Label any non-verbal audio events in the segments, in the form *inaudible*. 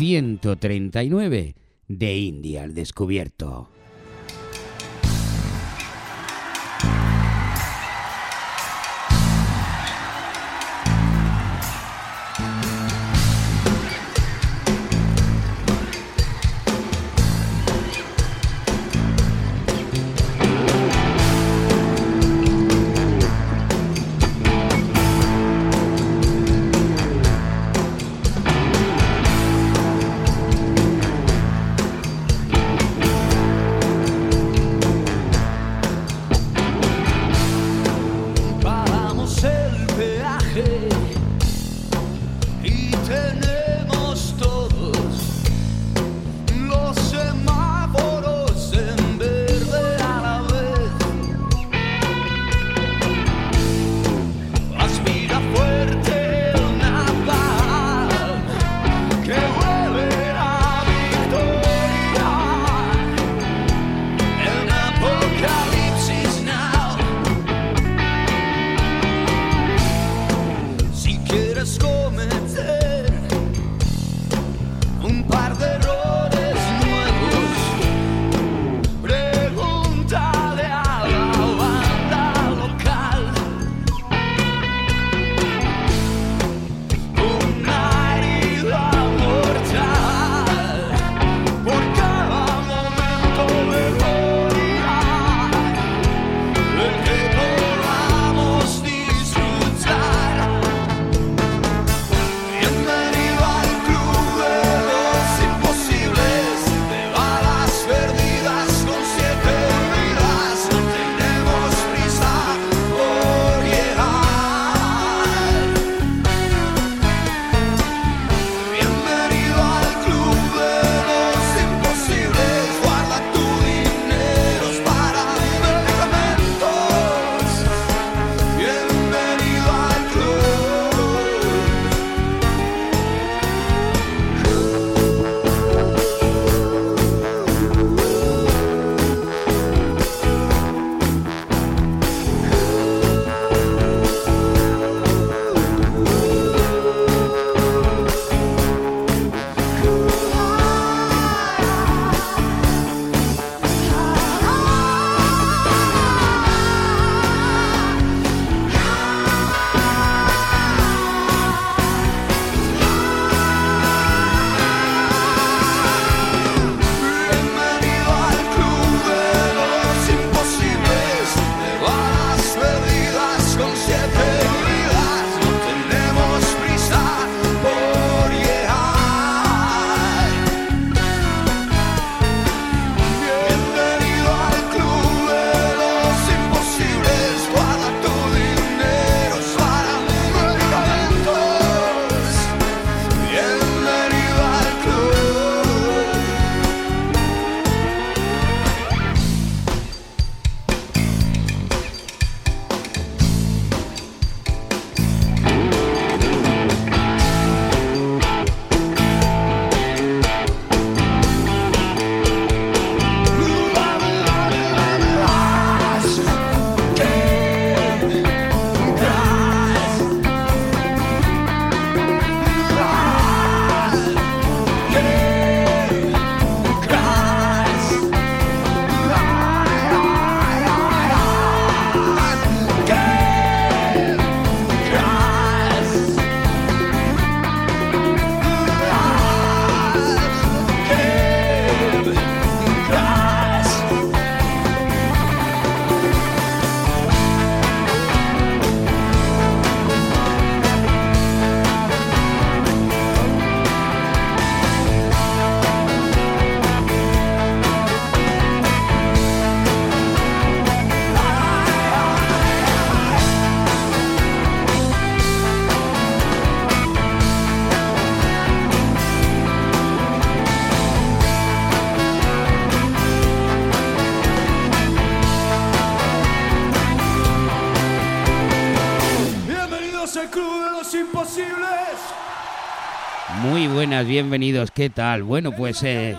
139 de India al descubierto. Buenas, bienvenidos, ¿qué tal? Bueno, pues eh,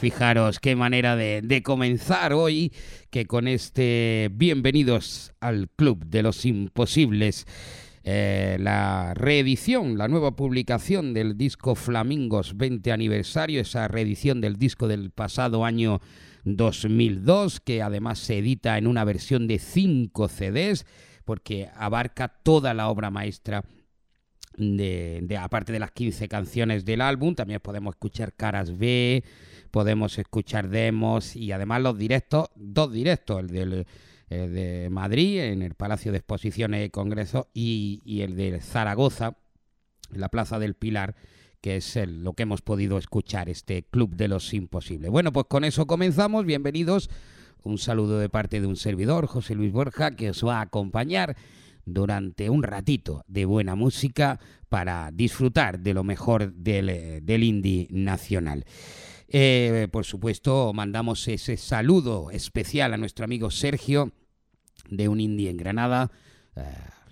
fijaros qué manera de, de comenzar hoy que con este bienvenidos al Club de los Imposibles. eh, la reedición, la nueva publicación del disco Flamingos 20 aniversario, esa reedición del disco del pasado año 2002, que además se edita en una versión de 5 CDs, porque abarca toda la obra maestra de, aparte de las 15 canciones del álbum, también podemos escuchar caras B, podemos escuchar demos y además los directos, dos directos, el del el de Madrid en el Palacio de Exposiciones y Congresos y, y el de Zaragoza en la Plaza del Pilar, que es el- lo que hemos podido escuchar, este Club de los Imposibles. Bueno, pues con eso comenzamos, bienvenidos. Un saludo de parte de un servidor, José Luis Borja, que os va a acompañar durante un ratito de buena música para disfrutar de lo mejor del, eh, del indie nacional. Eh, por supuesto, mandamos ese saludo especial a nuestro amigo Sergio de un indie en Granada, eh,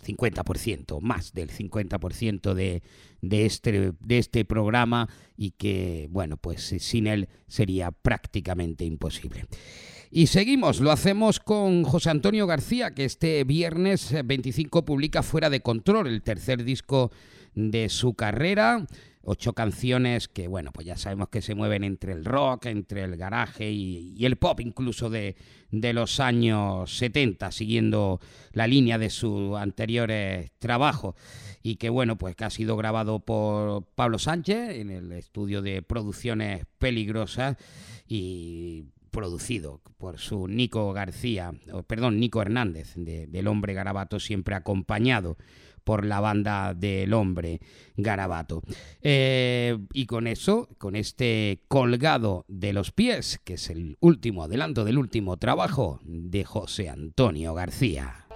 50%, más del 50% de, de, este, de este programa y que, bueno, pues eh, sin él sería prácticamente imposible. Y seguimos, lo hacemos con José Antonio García, que este viernes eh, 25 publica Fuera de Control, el tercer disco de su carrera. Ocho canciones que, bueno, pues ya sabemos que se mueven entre el rock, entre el garaje y, y el pop, incluso de, de los años 70, siguiendo la línea de su anteriores trabajos. Y que, bueno, pues que ha sido grabado por Pablo Sánchez en el estudio de producciones peligrosas y producido por su Nico García, perdón, Nico Hernández, de- del Hombre Garabato, siempre acompañado por la banda del Hombre Garabato. Eh, y con eso, con este colgado de los pies, que es el último adelanto del último trabajo de José Antonio García.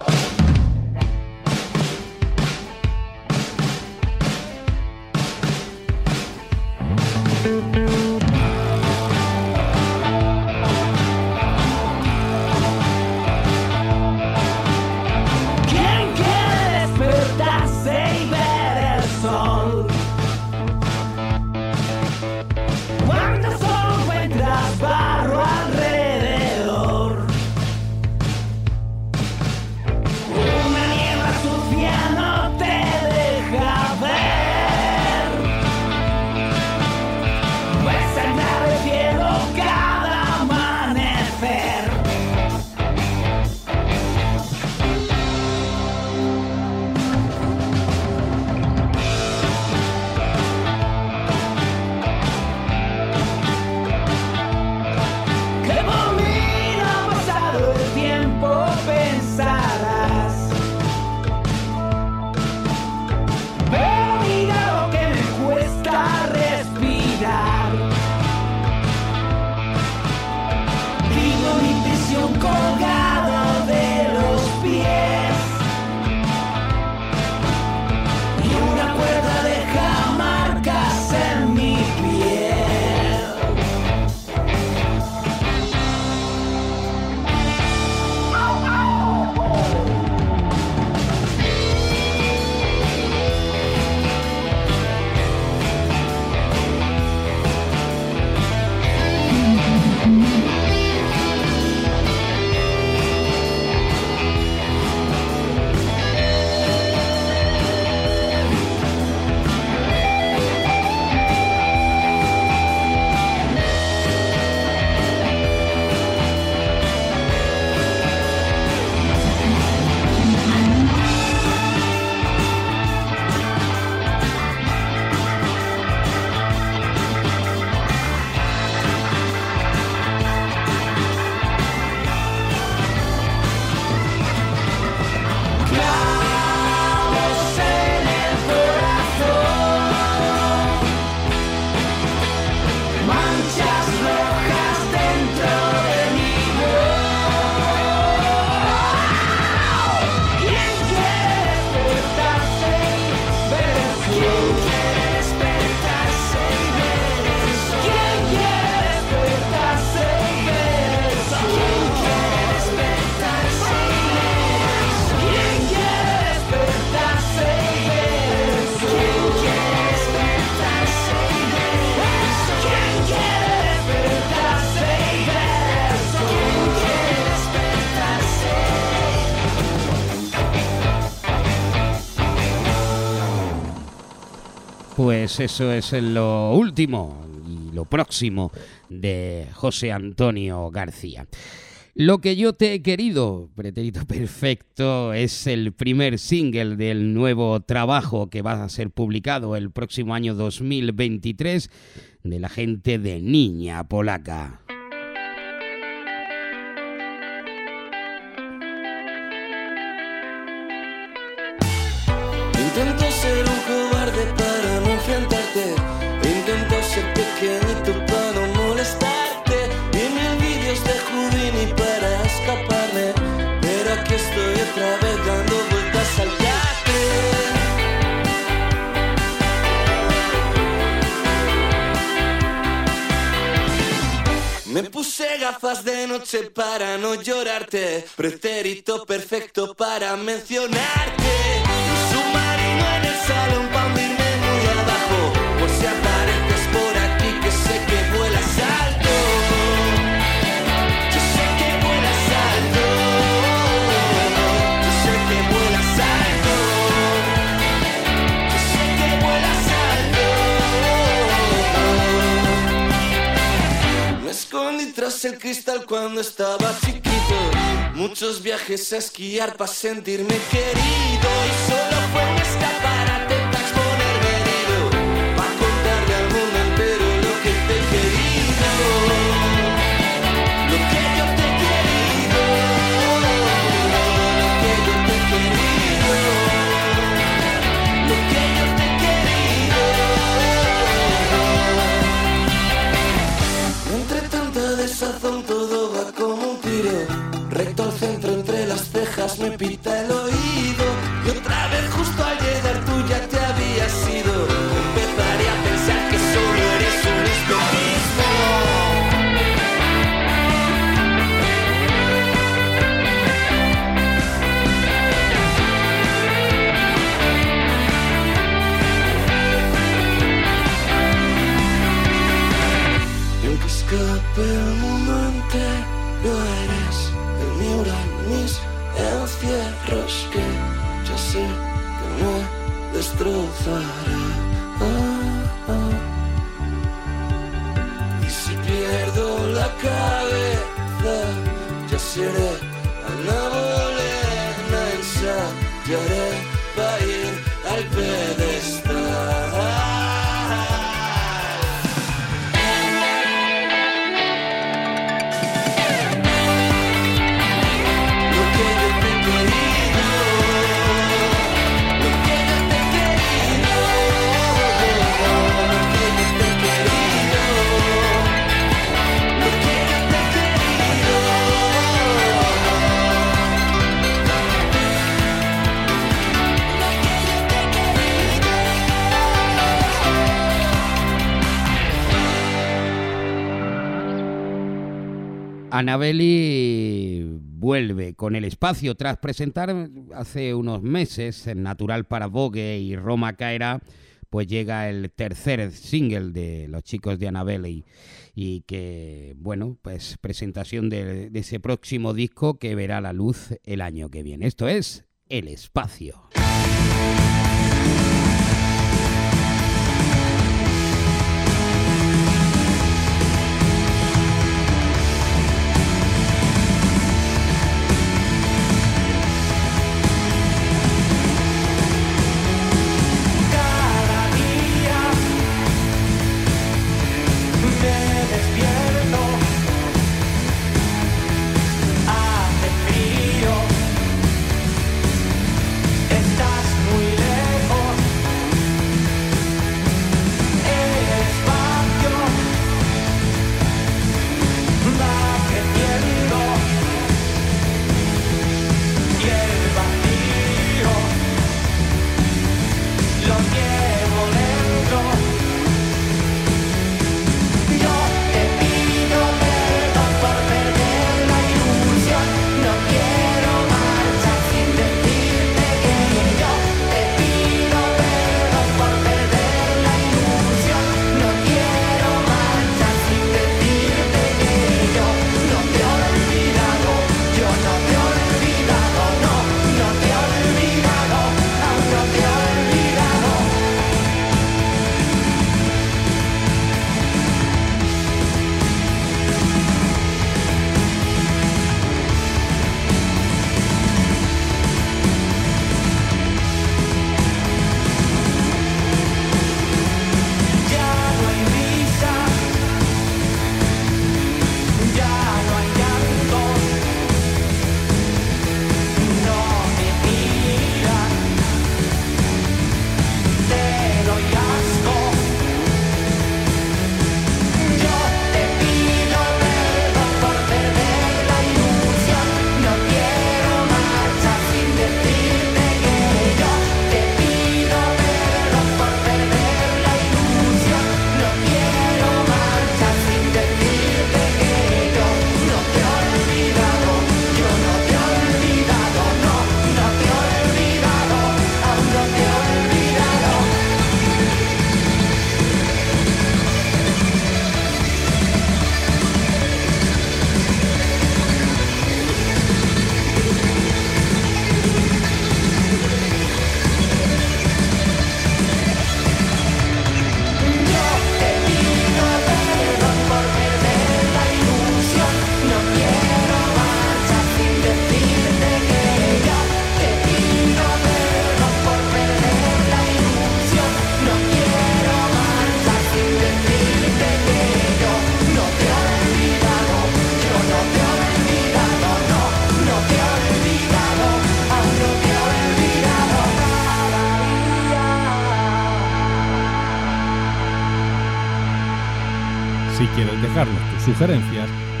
Eso es lo último y lo próximo de José Antonio García. Lo que yo te he querido, pretérito *laughs* perfecto, es el primer single del nuevo trabajo que va a ser publicado el próximo año 2023 de la gente de Niña Polaca. Me puse gafas de noche para no llorarte. Pretérito perfecto para mencionarte. El cristal cuando estaba chiquito. Muchos viajes a esquiar para sentirme querido. Y solo desazón todo va como un tiro. Recto al centro entre las cejas me pita Anabeli vuelve con el espacio tras presentar hace unos meses en Natural para Vogue y Roma Caerá, pues llega el tercer single de los chicos de Anabeli y que, bueno, pues presentación de, de ese próximo disco que verá la luz el año que viene. Esto es El Espacio.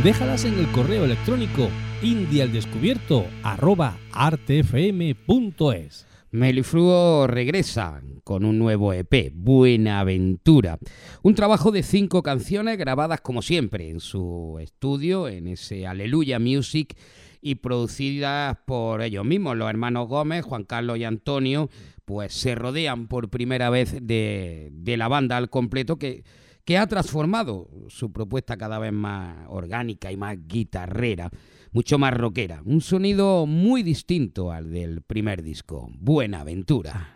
déjalas en el correo electrónico indialdescubierto arroba artfm.es. Melifluo regresa con un nuevo EP, Buenaventura. Un trabajo de cinco canciones grabadas como siempre en su estudio, en ese Aleluya Music, y producidas por ellos mismos, los hermanos Gómez, Juan Carlos y Antonio, pues se rodean por primera vez de, de la banda al completo que que ha transformado su propuesta cada vez más orgánica y más guitarrera, mucho más rockera. Un sonido muy distinto al del primer disco, Buenaventura.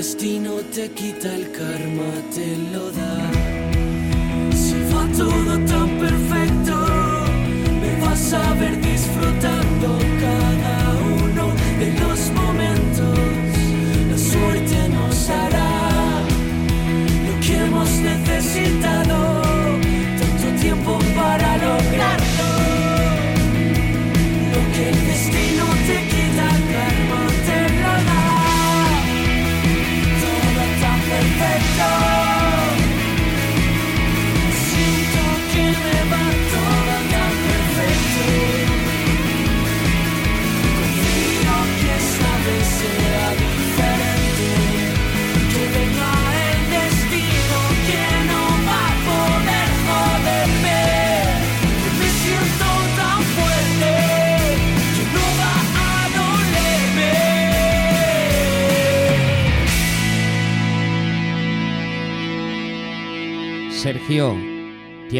destino te quita el karma, te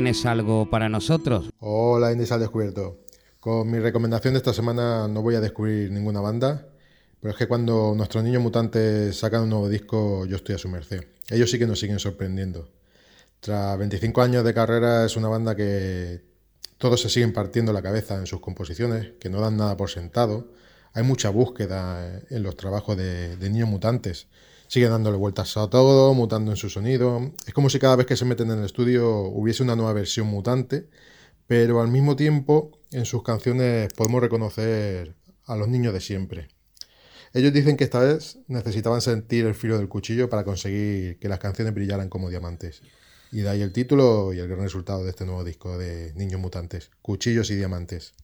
¿tienes algo para nosotros? Hola, Indies al descubierto. Con mi recomendación de esta semana no voy a descubrir ninguna banda, pero es que cuando nuestros niños mutantes sacan un nuevo disco, yo estoy a su merced. Ellos sí que nos siguen sorprendiendo. Tras 25 años de carrera, es una banda que todos se siguen partiendo la cabeza en sus composiciones, que no dan nada por sentado. Hay mucha búsqueda en los trabajos de, de niños mutantes. Siguen dándole vueltas a todo, mutando en su sonido. Es como si cada vez que se meten en el estudio hubiese una nueva versión mutante, pero al mismo tiempo en sus canciones podemos reconocer a los niños de siempre. Ellos dicen que esta vez necesitaban sentir el filo del cuchillo para conseguir que las canciones brillaran como diamantes. Y de ahí el título y el gran resultado de este nuevo disco de Niños Mutantes, Cuchillos y Diamantes.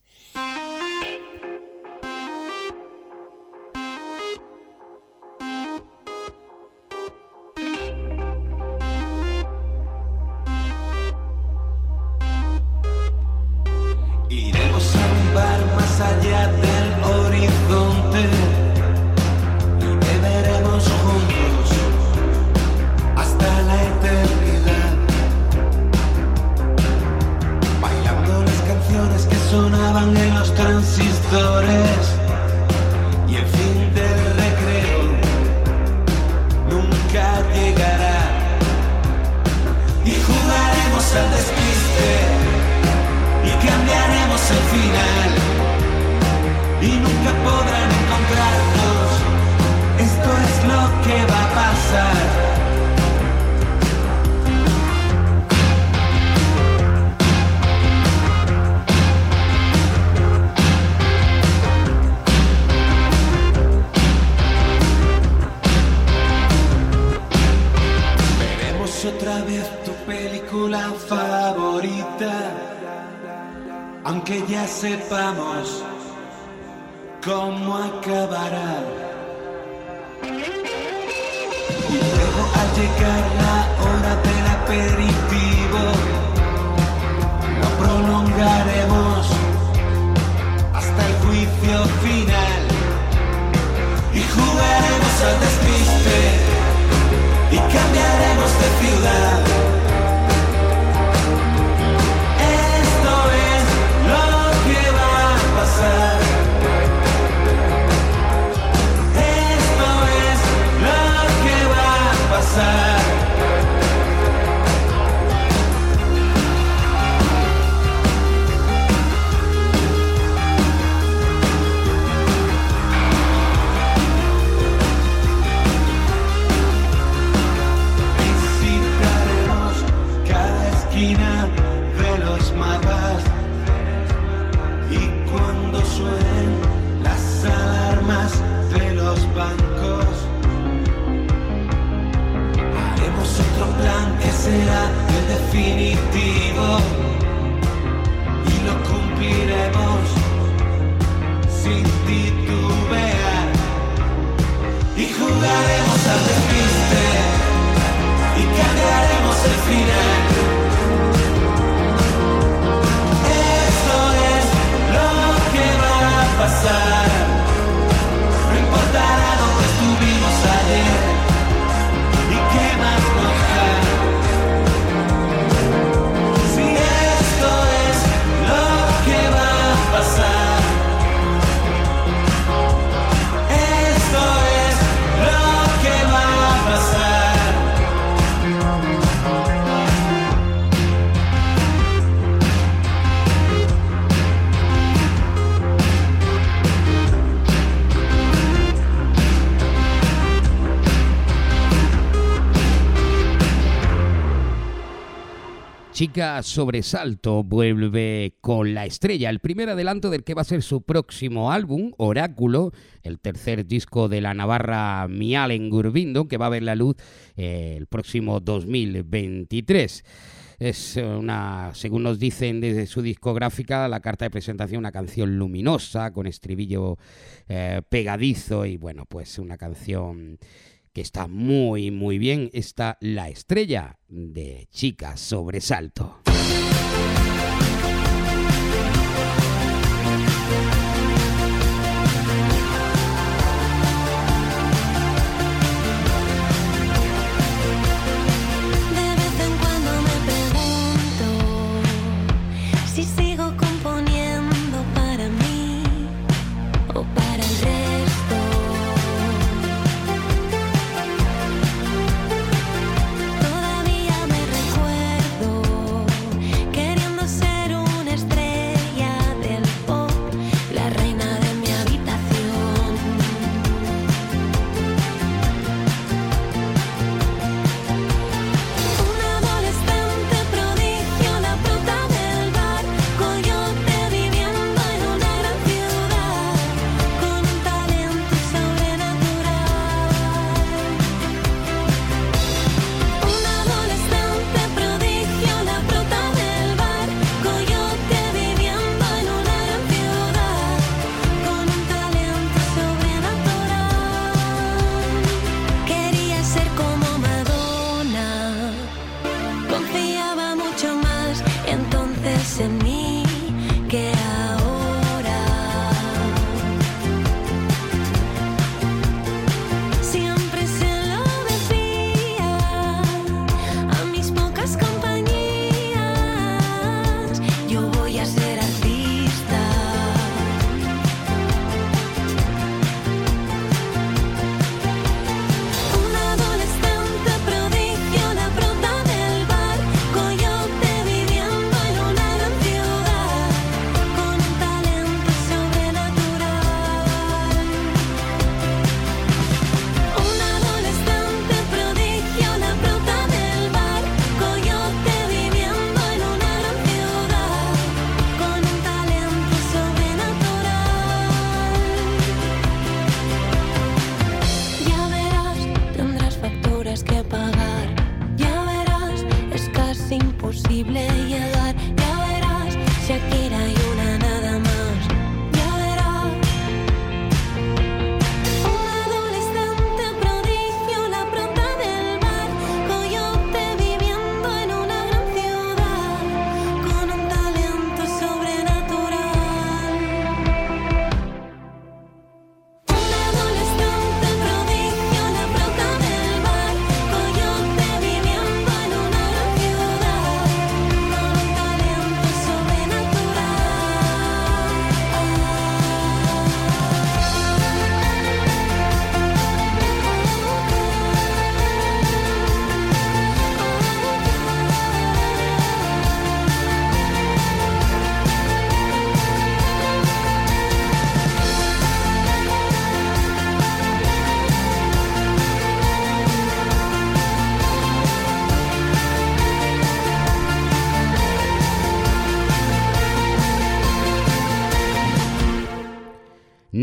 Plan que será el definitivo y lo cumpliremos sin titubear y jugaremos al despiste y cambiaremos el final. Esto es lo que va a pasar. Chica Sobresalto vuelve con La Estrella, el primer adelanto del que va a ser su próximo álbum, Oráculo, el tercer disco de la Navarra Mialen Gurbindo, que va a ver la luz eh, el próximo 2023. Es una, según nos dicen desde su discográfica, la carta de presentación, una canción luminosa, con estribillo eh, pegadizo y bueno, pues una canción que está muy, muy bien. Está La Estrella de Chica Sobresalto.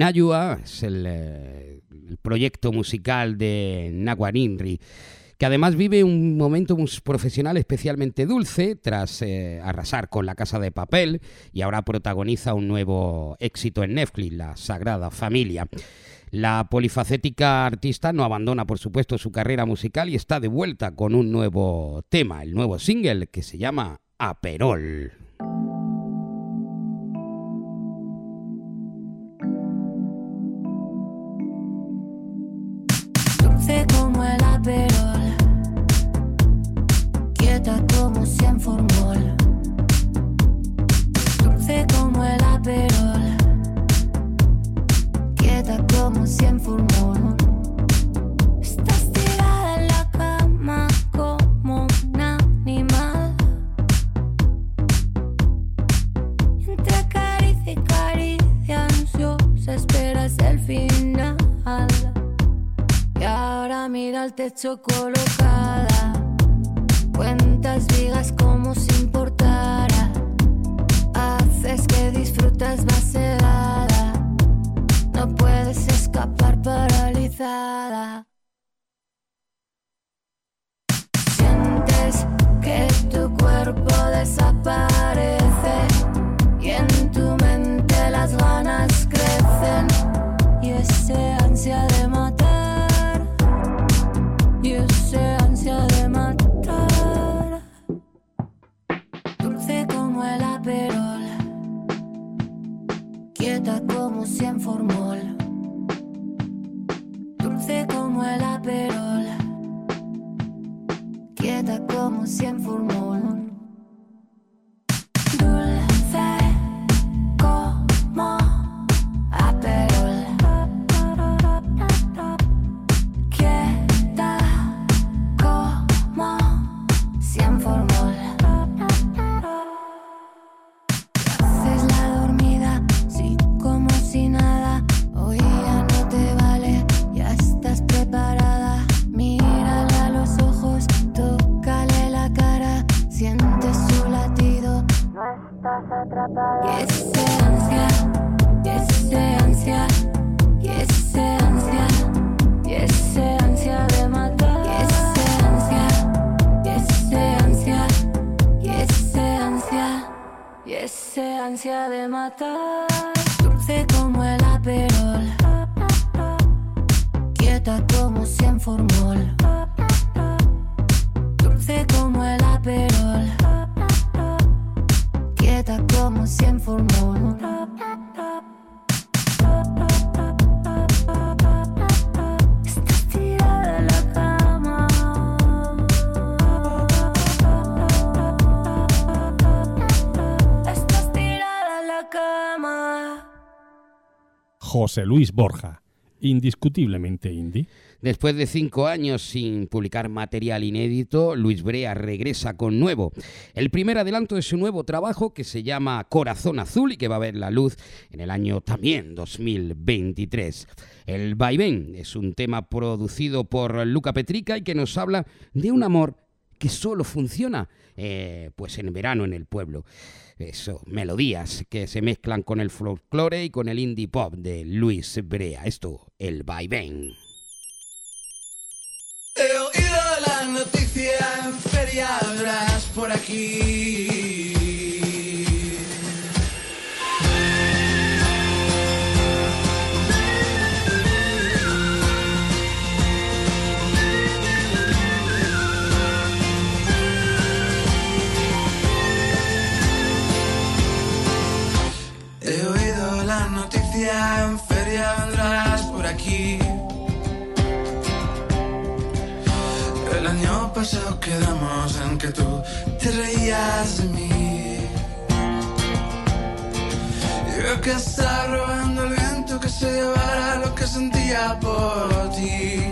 Nayua es el, eh, el proyecto musical de Naguaninri, que además vive un momento profesional especialmente dulce tras eh, arrasar con La Casa de Papel y ahora protagoniza un nuevo éxito en Netflix, La Sagrada Familia. La polifacética artista no abandona, por supuesto, su carrera musical y está de vuelta con un nuevo tema, el nuevo single que se llama Aperol. Dulce como el aperol, quieta como cien formol. Estás tirada en la cama como un animal. Entre caricia y caricia ansiosa esperas el final. Y ahora mira el techo colocada. Cuentas vigas como si importara. Haces que disfrutas vaciada. No puedes escapar paralizada. Quieta como cien formol. Dulce como el aperol. Quieta como cien formol. Como el aperol, quieta cien formol, Estás tirada la cama. José Luis Borja, indiscutiblemente indie. Después de cinco años sin publicar material inédito, Luis Brea regresa con nuevo. El primer adelanto de su nuevo trabajo que se llama Corazón Azul y que va a ver la luz en el año también 2023. El vaivén es un tema producido por Luca Petrica y que nos habla de un amor que solo funciona eh, pues en verano en el pueblo. Eso, melodías que se mezclan con el folclore y con el indie pop de Luis Brea. Esto, el vaivén. He oído la noticia en ferias por aquí. Pasado quedamos en que tú te reías de mí. Yo que estaba robando el viento que se llevara lo que sentía por ti.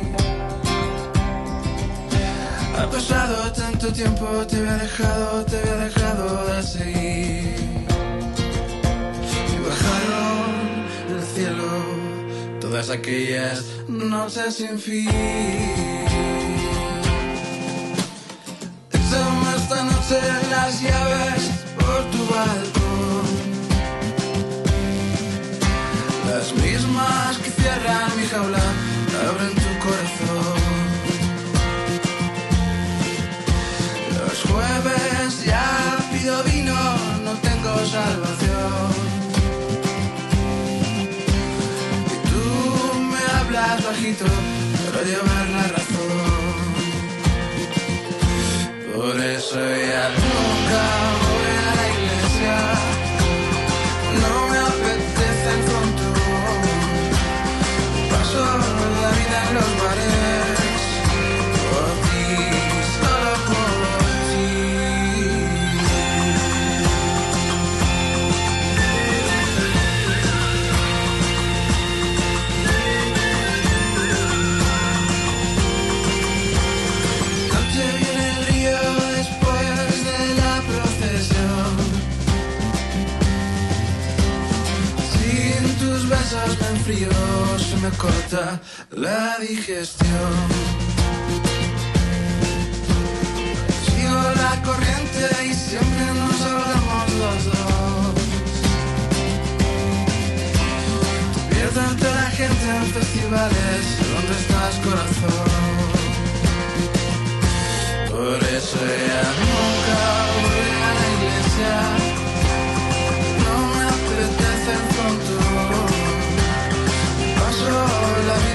Ha pasado tanto tiempo, te había dejado, te había dejado de seguir. Y bajaron del cielo todas aquellas noches sin fin. Esta noche las llaves por tu balcón. Las mismas que cierran mi jaula abren tu corazón. Los jueves ya pido vino, no tengo salvación. Y tú me hablas bajito, pero llevar la razón. Me enfrío, se me corta la digestión. Sigo la corriente y siempre nos hablamos los dos. Te pierdo entre la gente en festivales, ¿dónde estás corazón? Por eso ya nunca voy a la iglesia. No me apetece el frontón.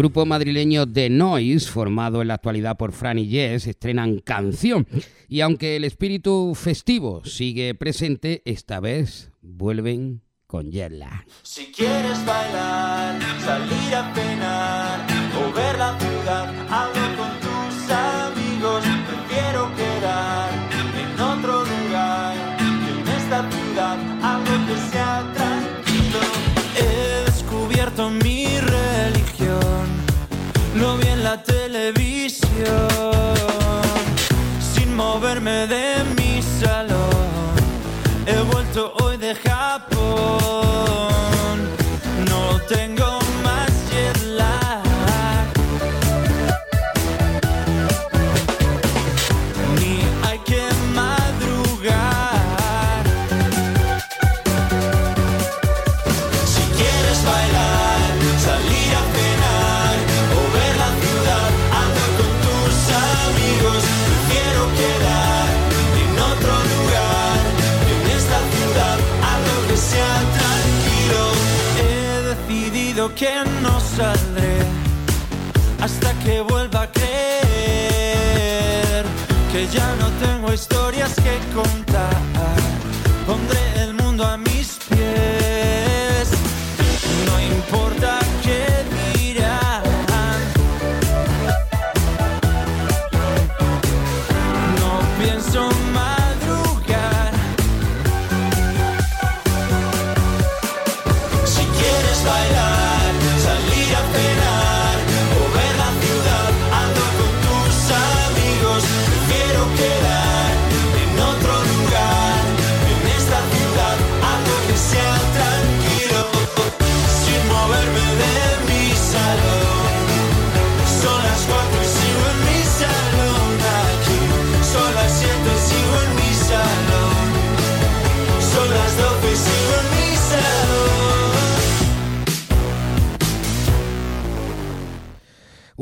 grupo madrileño The Noise, formado en la actualidad por Fran y Jess, estrenan canción. Y aunque el espíritu festivo sigue presente, esta vez vuelven con Yella. Si quieres bailar, salir a que no saldré hasta que vuelva a creer que ya no tengo historias que contar.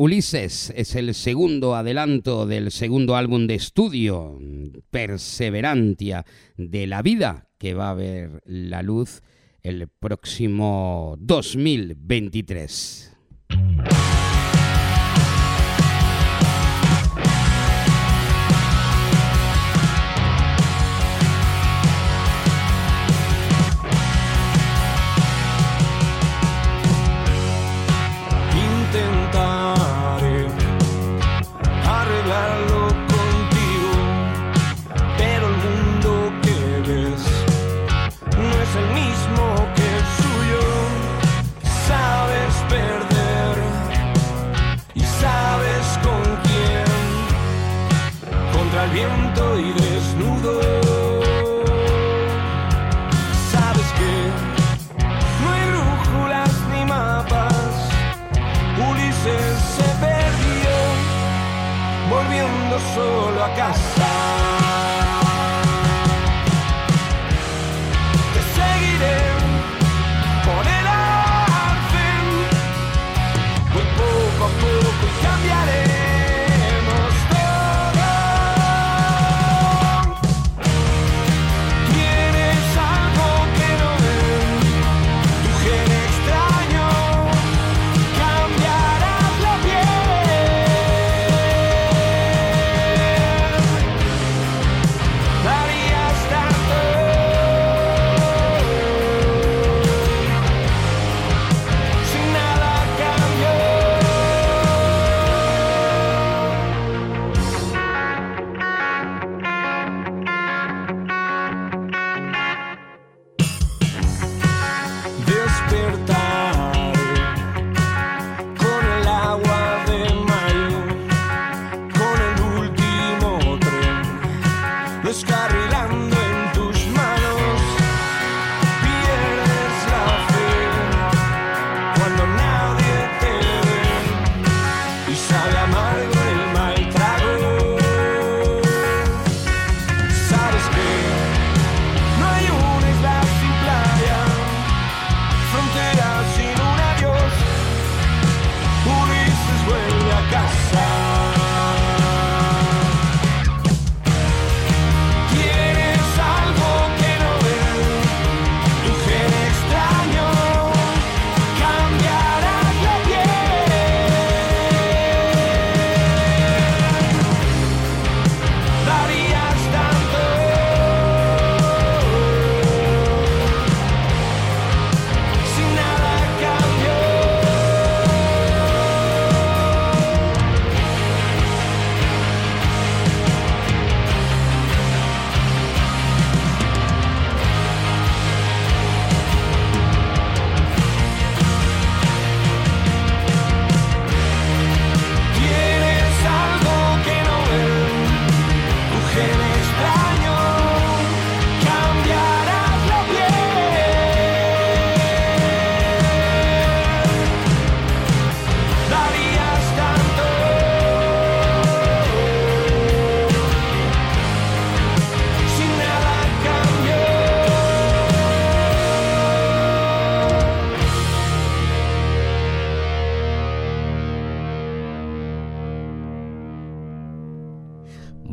Ulises es el segundo adelanto del segundo álbum de estudio, Perseverantia, de la vida que va a ver la luz el próximo 2023.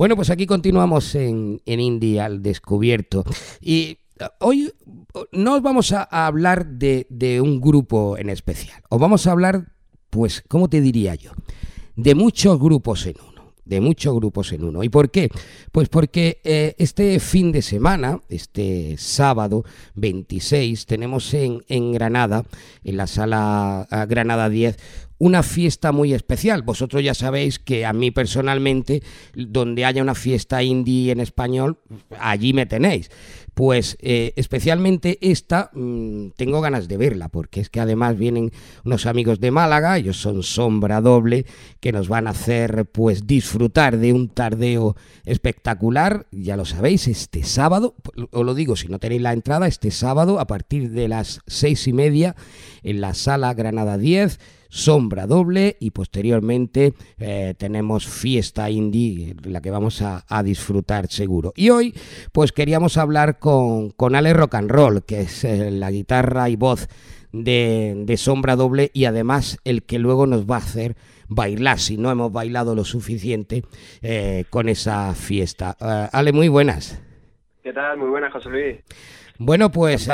Bueno, pues aquí continuamos en, en India al descubierto. Y eh, hoy no os vamos a, hablar de, de, un grupo en especial. Os vamos a hablar, pues, ¿cómo te diría yo? De muchos grupos en uno. De muchos grupos en uno. ¿Y por qué? Pues porque eh, este fin de semana, este sábado 26, tenemos en, en Granada, en la sala ah, Granada 10, una fiesta muy especial. Vosotros ya sabéis que a mí personalmente, donde haya una fiesta indie en español, allí me tenéis. Pues eh, especialmente esta, mm, tengo ganas de verla, porque es que además vienen unos amigos de Málaga, ellos son Sombra Doble, que nos van a hacer pues disfrutar de un tardeo espectacular, ya lo sabéis, este sábado, os lo digo, si no tenéis la entrada, este sábado a partir de las seis y media en la sala Granada 10, Sombra Doble y posteriormente eh, tenemos Fiesta Indie, la que vamos a, disfrutar seguro. Y hoy pues queríamos hablar con, con Ale Rock and Roll, que es eh, la guitarra y voz de, de, Sombra Doble y además el que luego nos va a hacer bailar si no hemos bailado lo suficiente eh, con esa fiesta. Ale, muy buenas. ¿Qué tal? Muy buenas, José Luis. Bueno, pues eh,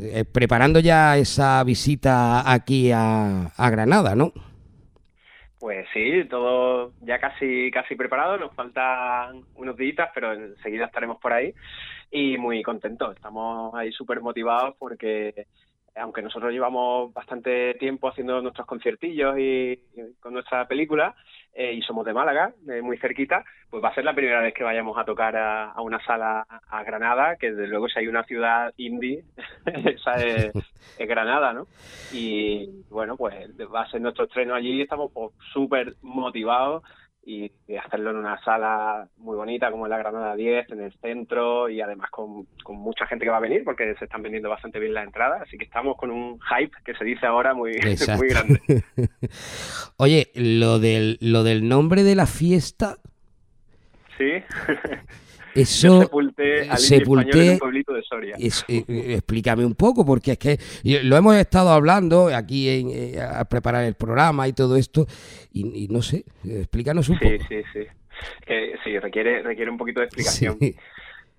eh, preparando ya esa visita aquí a, a, Granada, ¿no? Pues sí, todo ya casi casi preparado, nos faltan unos días, pero enseguida estaremos por ahí y muy contentos. Estamos ahí súper motivados porque aunque nosotros llevamos bastante tiempo haciendo nuestros conciertillos y, y con nuestra película, eh, y somos de Málaga, eh, muy cerquita, pues va a ser la primera vez que vayamos a tocar a, a una sala a Granada, que desde luego si hay una ciudad indie, *laughs* esa es, *laughs* es, Granada, ¿no? Y bueno, pues va a ser nuestro estreno allí, estamos pues, súper motivados y, y, hacerlo en una sala muy bonita como es la Granada 10, en el centro y además con, con, mucha gente que va a venir porque se están vendiendo bastante bien las entradas, así que estamos con un hype que se dice ahora muy, *laughs* muy grande. *laughs* Oye, lo del, lo del nombre de la fiesta... Sí. *laughs* Eso Yo sepulté al sepulté, en un pueblito de Soria. Es, eh, explícame un poco, porque es que lo hemos estado hablando aquí en, eh, a preparar el programa y todo esto, y, y no sé, explícanos un sí, poco. Sí, sí, eh, sí. requiere, requiere un poquito de explicación. Sí.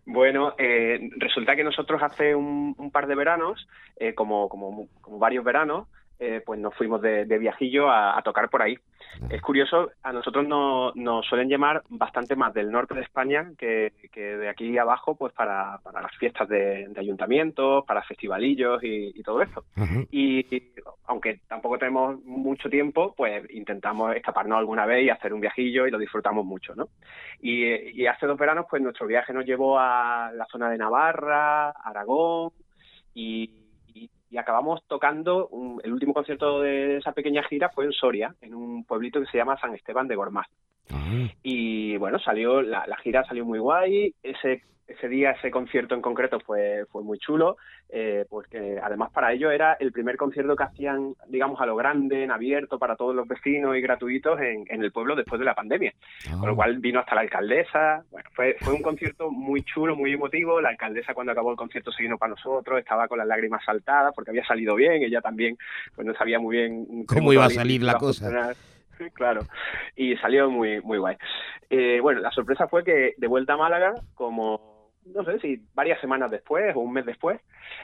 Bueno, eh, resulta que nosotros hace un, un par de veranos, eh, como, como, como varios veranos, eh, pues nos fuimos de, de viajillo a, a, tocar por ahí. Es curioso, a nosotros nos, nos suelen llamar bastante más del norte de España que, que de aquí abajo, pues para, para las fiestas de, de, ayuntamientos, para festivalillos y, y todo eso. Uh -huh. y, y, aunque tampoco tenemos mucho tiempo, pues intentamos escaparnos alguna vez y hacer un viajillo y lo disfrutamos mucho, ¿no? Y, y hace dos veranos, pues nuestro viaje nos llevó a la zona de Navarra, Aragón y y acabamos tocando un, el último concierto de esa pequeña gira fue en Soria, en un pueblito que se llama San Esteban de Gormaz. Ah. Y bueno, salió la, la, gira salió muy guay, ese ese día, ese concierto en concreto fue, fue muy chulo, eh, porque además para ellos era el primer concierto que hacían, digamos, a lo grande, en abierto, para todos los vecinos y gratuitos en, en el pueblo después de la pandemia. Oh. Con lo cual vino hasta la alcaldesa, bueno, fue, fue un concierto muy chulo, muy emotivo, la alcaldesa cuando acabó el concierto se vino para nosotros, estaba con las lágrimas saltadas porque había salido bien, ella también, pues no sabía muy bien cómo, cómo iba a salir la cosa. Claro, y salió muy, muy guay. Eh, bueno, la sorpresa fue que de vuelta a Málaga, como no sé si varias semanas después o un mes después,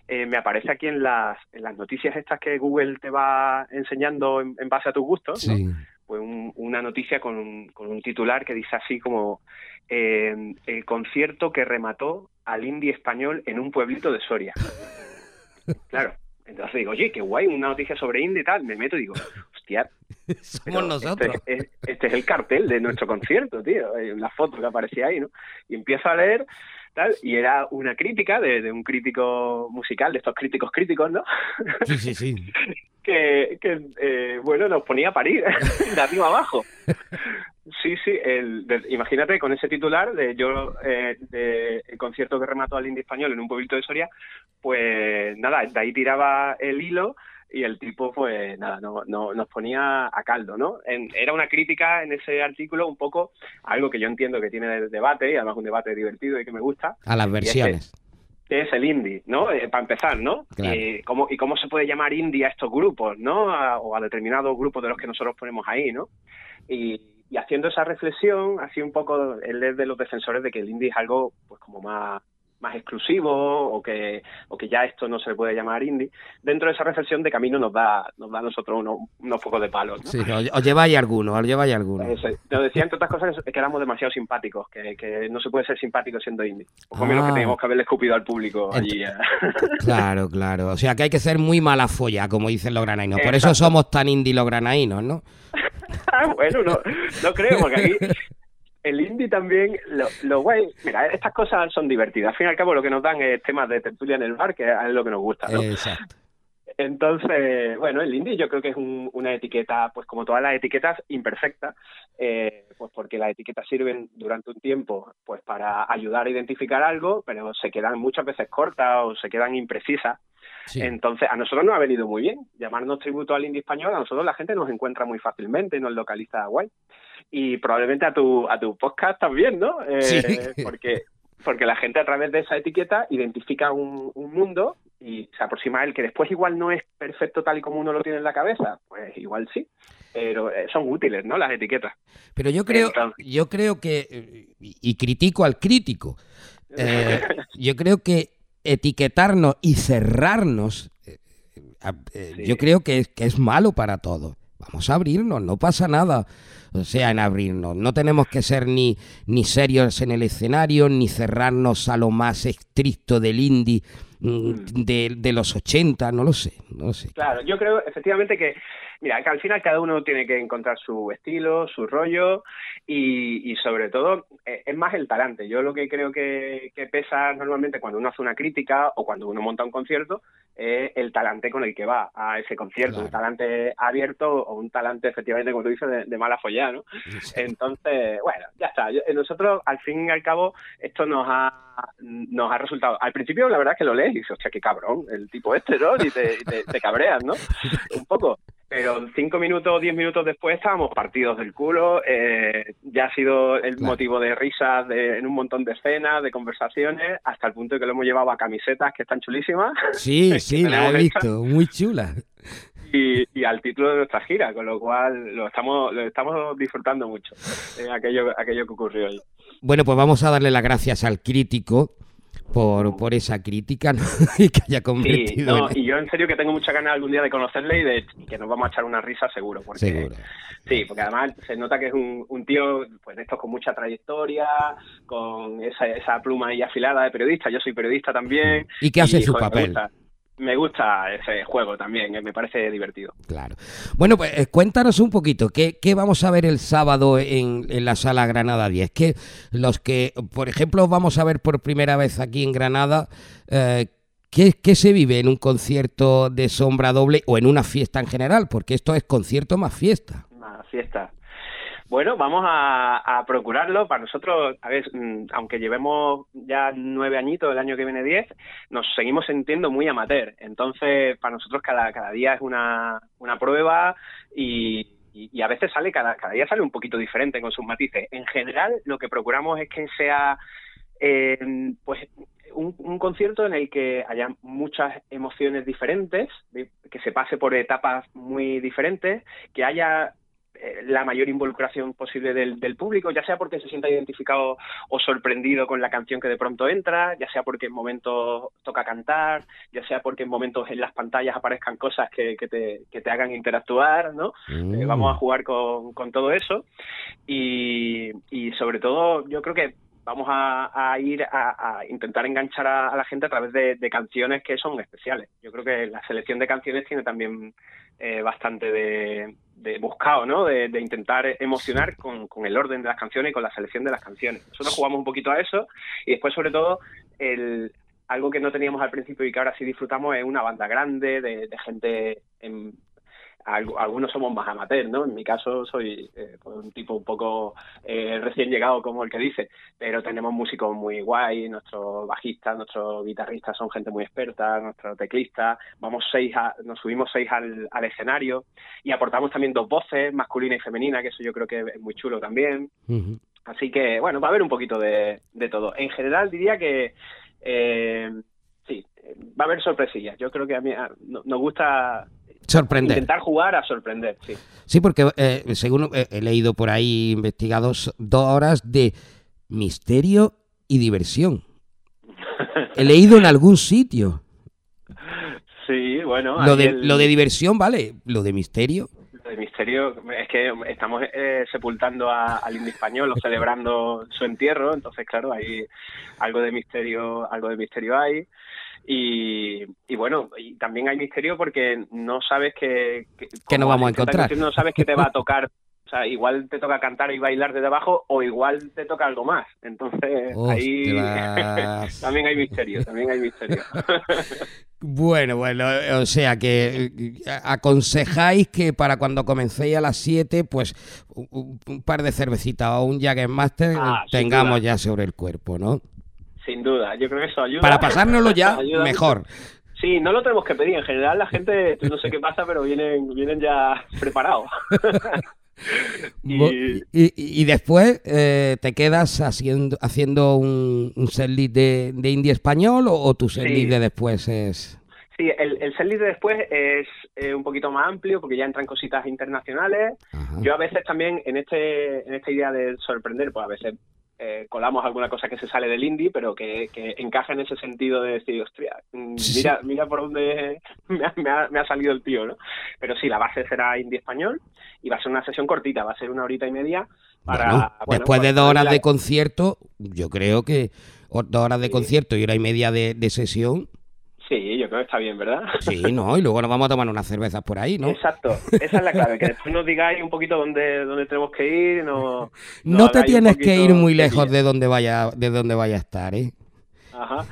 eh, me aparece aquí en las, en las noticias estas que Google te va enseñando en, en base a tus gustos, sí. ¿no? pues un, una noticia con un, con un, titular que dice así como eh, el concierto que remató al indie español en un pueblito de Soria. *laughs* Claro. Entonces digo, oye, qué guay, una noticia sobre indie y tal. Me meto y digo, *laughs* Somos nosotros. Este es, este es, el cartel de nuestro concierto, tío. La foto que aparecía ahí, ¿no? Y empiezo a leer tal, y era una crítica de, de, un crítico musical, de estos críticos críticos, ¿no? *laughs* Sí, sí, sí. *laughs* que, que eh, bueno, nos ponía a parir de arriba abajo. Sí, sí, el, de, imagínate con ese titular de yo, eh, de el concierto que remató al indie español en un pueblito de Soria, pues nada, de ahí tiraba el hilo y el tipo pues nada no, no nos ponía a caldo no en, era una crítica en ese artículo un poco algo que yo entiendo que tiene de debate y además un debate divertido y que me gusta a las versiones es el indie, ¿no? Eh, para empezar, ¿no? Claro. Y, cómo, y cómo se puede llamar indie a estos grupos, ¿no? A, o a determinados grupos de los que nosotros ponemos ahí, ¿no? Y, y haciendo esa reflexión, así un poco, él es de los defensores de que el indie es algo, pues como más más exclusivo o que, o que ya esto no se le puede llamar indie, dentro de esa reflexión de camino nos da, nos da a nosotros unos, unos pocos de palos. ¿no? Sí, os, lleváis alguno, os lleváis alguno. Eso, Nos decían, entre otras cosas, que, que éramos demasiado simpáticos, que, que no se puede ser simpático siendo indie. Poco menos que Ah. teníamos que haberle escupido al público allí. *laughs* Claro, claro. O sea que hay que ser muy mala folla, como dicen los granainos. Por eso somos tan indie los granainos, ¿no? *laughs* Ah, bueno, no, no creo, porque aquí el indie también, lo, lo guay, mira, estas cosas son divertidas. Al fin y al cabo lo que nos dan es temas de tertulia en el bar, que es lo que nos gusta, ¿no? Exacto. Entonces, bueno, el indie yo creo que es un- una etiqueta, pues como todas las etiquetas, imperfecta, eh, pues porque las etiquetas sirven durante un tiempo pues para ayudar a identificar algo, pero se quedan muchas veces cortas o se quedan imprecisas. Sí. Entonces, a nosotros nos ha venido muy bien llamarnos tributo al indie español. A nosotros la gente nos encuentra muy fácilmente, nos localiza guay. Y probablemente a tu, a tu podcast también, ¿no? Eh, Sí. Porque, porque la gente a través de esa etiqueta identifica un, un mundo y se aproxima a él, que después igual no es perfecto tal y como uno lo tiene en la cabeza. Pues igual sí. Pero eh, son útiles, ¿no? Las etiquetas. Pero yo creo, Entonces- yo creo que, eh, y y critico al crítico, eh, *laughs* yo creo que etiquetarnos y cerrarnos, eh, eh, Sí. yo creo que es, que es malo para todos. Vamos a abrirnos, no pasa nada. O sea, en abrirnos. No tenemos que ser ni, ni serios en el escenario, ni cerrarnos a lo más estricto del indie mm, de, de los 80, no lo sé, no lo sé. Claro, yo creo efectivamente que, mira, que al final cada uno tiene que encontrar su estilo, su rollo y, y sobre todo eh, es más el talante. Yo lo que creo que, que pesa normalmente cuando uno hace una crítica o cuando uno monta un concierto es el talante con el que va a ese concierto, Claro. un talante abierto o un talante efectivamente, como tú dices, de, de mala follada, ¿no? Entonces, bueno, ya está. Yo- nosotros, al fin y al cabo, esto nos ha, nos ha resultado. Al principio, la verdad es que lo lees y dices, hostia, qué cabrón, el tipo este, ¿no? Y te, y te, te cabreas, ¿no? *laughs* Un poco. Pero cinco minutos diez minutos después estábamos partidos del culo. eh, ya ha sido el Claro. motivo de risas de, en un montón de escenas, de conversaciones, hasta el punto de que lo hemos llevado a camisetas que están chulísimas. Sí, *laughs* sí, la he visto, muy chula. y, y al título de nuestra gira, con lo cual lo estamos, lo estamos disfrutando mucho, eh, aquello, aquello que ocurrió ahí. Bueno, pues vamos a darle las gracias al crítico por, por esa crítica ¿no? *laughs* y que haya Sí, convertido no, en- y yo en serio que tengo muchas ganas algún día de conocerle y de que nos vamos a echar una risa seguro. Porque, Seguro. Sí, porque además se nota que es un, un tío, pues de estos con mucha trayectoria, con esa, esa pluma ahí afilada de periodista. Yo soy periodista también. Y que hace su joder, papel. Me gusta, ese juego también, eh, me parece divertido. Claro. Bueno, pues eh, cuéntanos un poquito, ¿qué, qué vamos a ver el sábado en, en la sala Granada 10? Que los que, por ejemplo, vamos a ver por primera vez aquí en Granada, eh, ¿qué, qué se vive en un concierto de sombra doble o en una fiesta en general? Porque esto es concierto más fiesta. Una fiesta. Bueno, vamos a, procurarlo. Para nosotros, a ver, mm, aunque llevemos ya nueve añitos, el año que viene diez, nos seguimos sintiendo muy amateur. Entonces, para nosotros cada, cada día es una, una prueba y, a veces sale, cada, cada día sale un poquito diferente con sus matices. En general, lo que procuramos es que sea, eh, pues, un, un concierto en el que haya muchas emociones diferentes, que se pase por etapas muy diferentes, que haya la mayor involucración posible del, del público, ya sea porque se sienta identificado o sorprendido con la canción que de pronto entra, ya sea porque en momentos toca cantar, ya sea porque en momentos en las pantallas aparezcan cosas que, que te, que te hagan interactuar, ¿no? Eh, vamos a jugar con, con todo eso y, y sobre todo yo creo que vamos a, a ir a, a intentar enganchar a, a la gente a través de, de canciones que son especiales. Yo creo que la selección de canciones tiene también eh, bastante de, de buscado, ¿no? De, de intentar emocionar con, con el orden de las canciones y con la selección de las canciones. Nosotros jugamos un poquito a eso y después sobre todo el algo que no teníamos al principio y que ahora sí disfrutamos es una banda grande de, de gente en, algunos somos más amateurs, ¿no? En mi caso soy eh, pues, un tipo un poco eh, recién llegado, como el que dice, pero tenemos músicos muy guay, nuestros bajistas, nuestros guitarristas son gente muy experta, nuestros teclistas, vamos seis, a- nos subimos seis al, al escenario y aportamos también dos voces, masculina y femenina, que eso yo creo que es muy chulo también. Así que, bueno, va a haber un poquito de, de todo. En general diría que eh, sí, va a haber sorpresillas. Yo creo que a mí a- no- nos gusta Sorprender. intentar jugar a sorprender, sí. Sí, porque eh, según eh, he leído por ahí investigados, dos horas de misterio y diversión. he leído en algún sitio. Sí, bueno. Lo de, el- lo de diversión, vale. Lo de misterio. El misterio es que estamos eh, sepultando a- al indio español o celebrando su entierro, entonces claro, hay algo de misterio, algo de misterio hay. Y, y bueno, y también hay misterio porque no sabes que, que, Que vamos a encontrar. No sabes qué te va a *laughs* tocar. O sea, igual te toca cantar y bailar desde abajo o igual te toca algo más. Entonces ahí *laughs* también hay misterio, también hay misterio. *laughs* Bueno, bueno, eh, o sea que eh, aconsejáis que para cuando comencéis a las 7, pues un, un par de cervecitas o un Jagermaster Ah, tengamos ya sobre el cuerpo, ¿no? Sin duda, yo creo que eso ayuda. Para pasárnoslo ya, *laughs* mejor. Sí, no lo tenemos que pedir. En general, la gente, no sé qué pasa, pero vienen, vienen ya preparados. *laughs* Y, Y, y después eh, te quedas haciendo, haciendo un, un setlist de, de indie español o, o tu setlist Sí. de después es... sí, el, el setlist de después es eh, un poquito más amplio porque ya entran cositas internacionales. Ajá. Yo a veces también, en este en esta idea de sorprender, pues a veces eh, colamos alguna cosa que se sale del indie, pero que, que encaja en ese sentido de decir, hostia, mm, Sí, mira, mira por dónde *laughs* me ha, me ha- me ha salido el tío, ¿no? Pero sí, la base será indie español y va a ser una sesión cortita, va a ser una horita y media para... Bueno, bueno, después de dos horas la- de concierto, yo creo que dos horas de Sí. concierto y hora y media de, de sesión, Sí, yo creo que está bien, ¿verdad? sí, ¿no? Y luego nos vamos a tomar unas cervezas por ahí, ¿no? Exacto, esa es la clave, que después nos digáis un poquito dónde, dónde tenemos que ir, no... No te tienes que ir muy lejos de donde vaya, de donde vaya a estar, ¿eh? Ajá.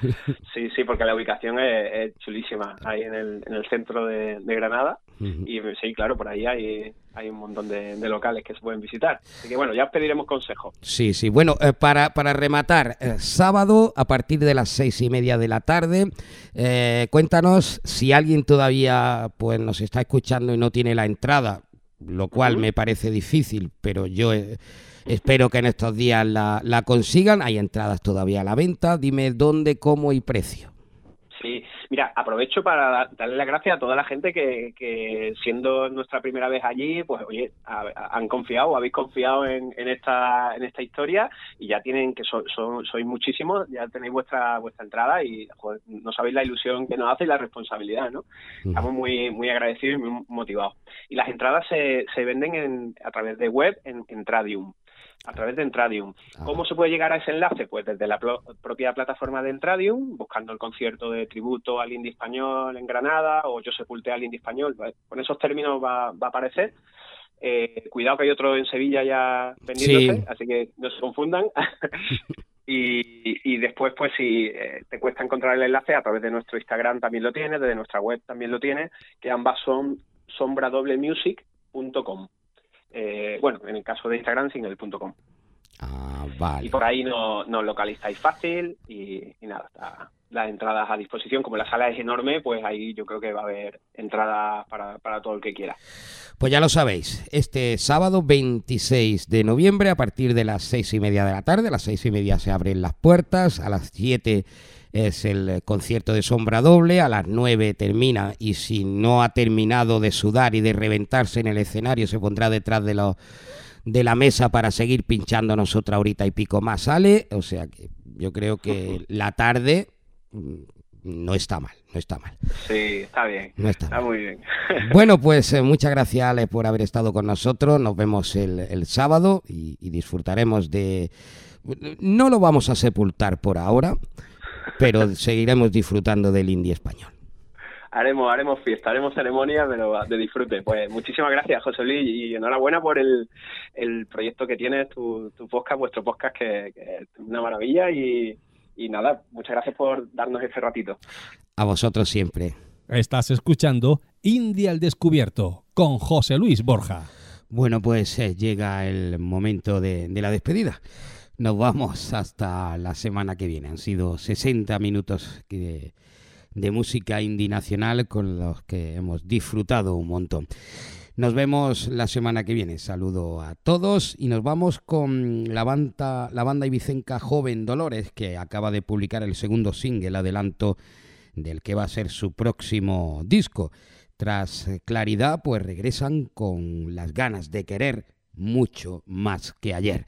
Sí, sí, porque la ubicación es, es chulísima, ahí en el, en el centro de, de Granada. Y sí, claro, por ahí hay, hay un montón de, de locales que se pueden visitar. Así que bueno, ya os pediremos consejos. Sí, sí. Bueno, eh, para, para rematar, eh, sábado a partir de las seis y media de la tarde, eh, cuéntanos si alguien todavía pues nos está escuchando y no tiene la entrada, lo cual me parece difícil, pero yo eh, espero que en estos días la, la consigan. Hay entradas todavía a la venta. Dime dónde, cómo y precio. Sí, mira, aprovecho para da- darle las gracias a toda la gente que, que siendo nuestra primera vez allí, pues oye, ha- ha- han confiado, habéis confiado en, en esta en esta historia y ya tienen que so- so- sois muchísimos, ya tenéis vuestra vuestra entrada y joder, no sabéis la ilusión que nos hace y la responsabilidad, ¿no? Estamos muy muy agradecidos y muy motivados. Y las entradas se, se venden en, a través de web en, en Tradium. A través de Entradium. ¿Cómo se puede llegar a ese enlace? Pues desde la propia plataforma de Entradium, buscando el concierto de tributo al indie español en Granada o Yo sepulté al indie español. ¿vale? Con esos términos va, va a aparecer. Eh, cuidado que hay otro en Sevilla ya vendiéndose, Sí. así que no se confundan. *laughs* y, y después, pues si eh, te cuesta encontrar el enlace, a través de nuestro Instagram también lo tiene, desde nuestra web también lo tiene, que ambas son sombradoblemusic.com. Eh, bueno, en el caso de Instagram, sin el punto .com. Ah, vale. Y por ahí no- nos localizáis fácil y, y nada, está las entradas a disposición. Como la sala es enorme, pues ahí yo creo que va a haber entradas para, para todo el que quiera. Pues ya lo sabéis, este sábado 26 de noviembre a partir de las seis y media de la tarde, a las seis y media se abren las puertas, a las 7 es el eh, concierto de sombra doble, a las 9 termina y si no ha terminado de sudar y de reventarse en el escenario se pondrá detrás de, lo- de la mesa para seguir pinchándonos otra horita y pico más sale, o sea que yo creo que la tarde mm, no está mal, no está mal. Sí, está bien. No está Está muy bien. *laughs* Bueno, pues eh, muchas gracias Ale por haber estado con nosotros. Nos vemos el, el sábado y, y disfrutaremos de... No lo vamos a sepultar por ahora, pero seguiremos disfrutando del indie español. haremos, haremos fiesta, haremos ceremonia, pero de disfrute. Pues muchísimas gracias, José Luis, y enhorabuena por el, el proyecto que tienes, tu, tu podcast, vuestro podcast, que, que es una maravilla. Y, y nada, muchas gracias por darnos este ratito. A vosotros siempre. Estás escuchando India al Descubierto con José Luis Borja. Bueno, pues eh, llega el momento de, de la despedida. Nos vamos hasta la semana que viene. Han sido 60 minutos de, música indie nacional con los que hemos disfrutado un montón. Nos vemos la semana que viene. Saludo a todos y nos vamos con la banda, la banda ibicenca Joven Dolores, que acaba de publicar el segundo single, adelanto del que va a ser su próximo disco. Tras Claridad, pues regresan con las ganas de querer mucho más que ayer.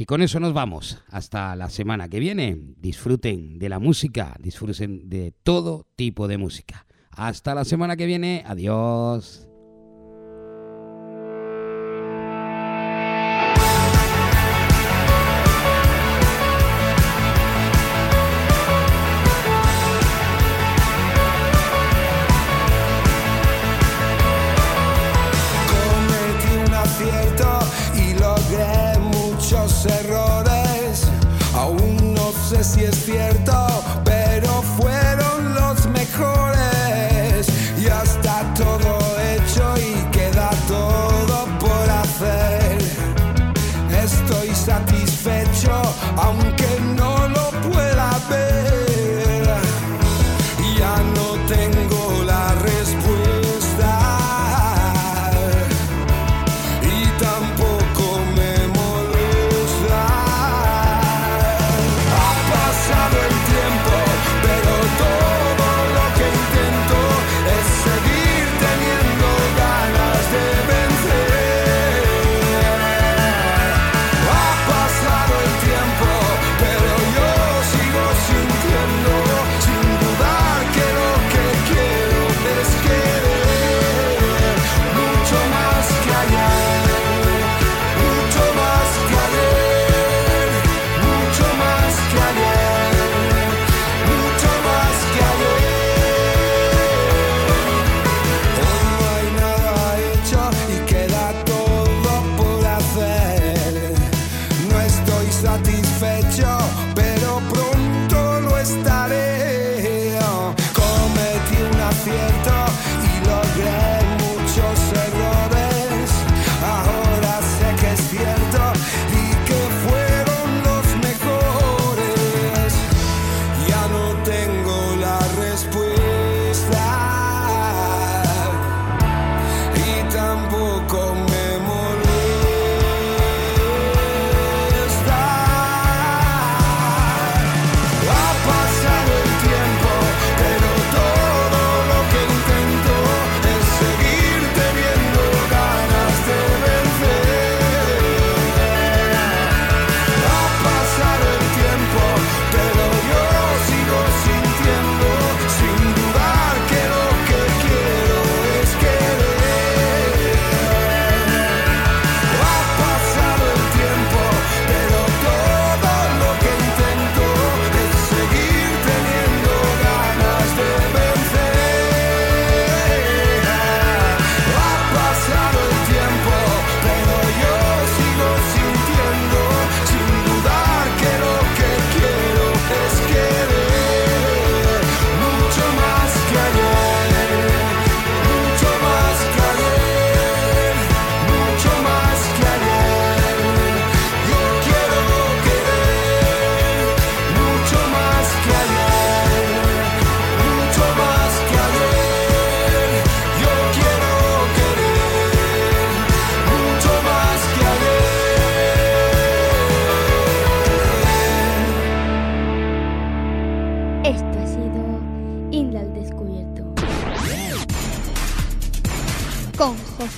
Y con eso nos vamos. Hasta la semana que viene. Disfruten de la música, disfruten de todo tipo de música. Hasta la semana que viene. Adiós.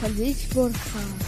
Verlies Burkhardt.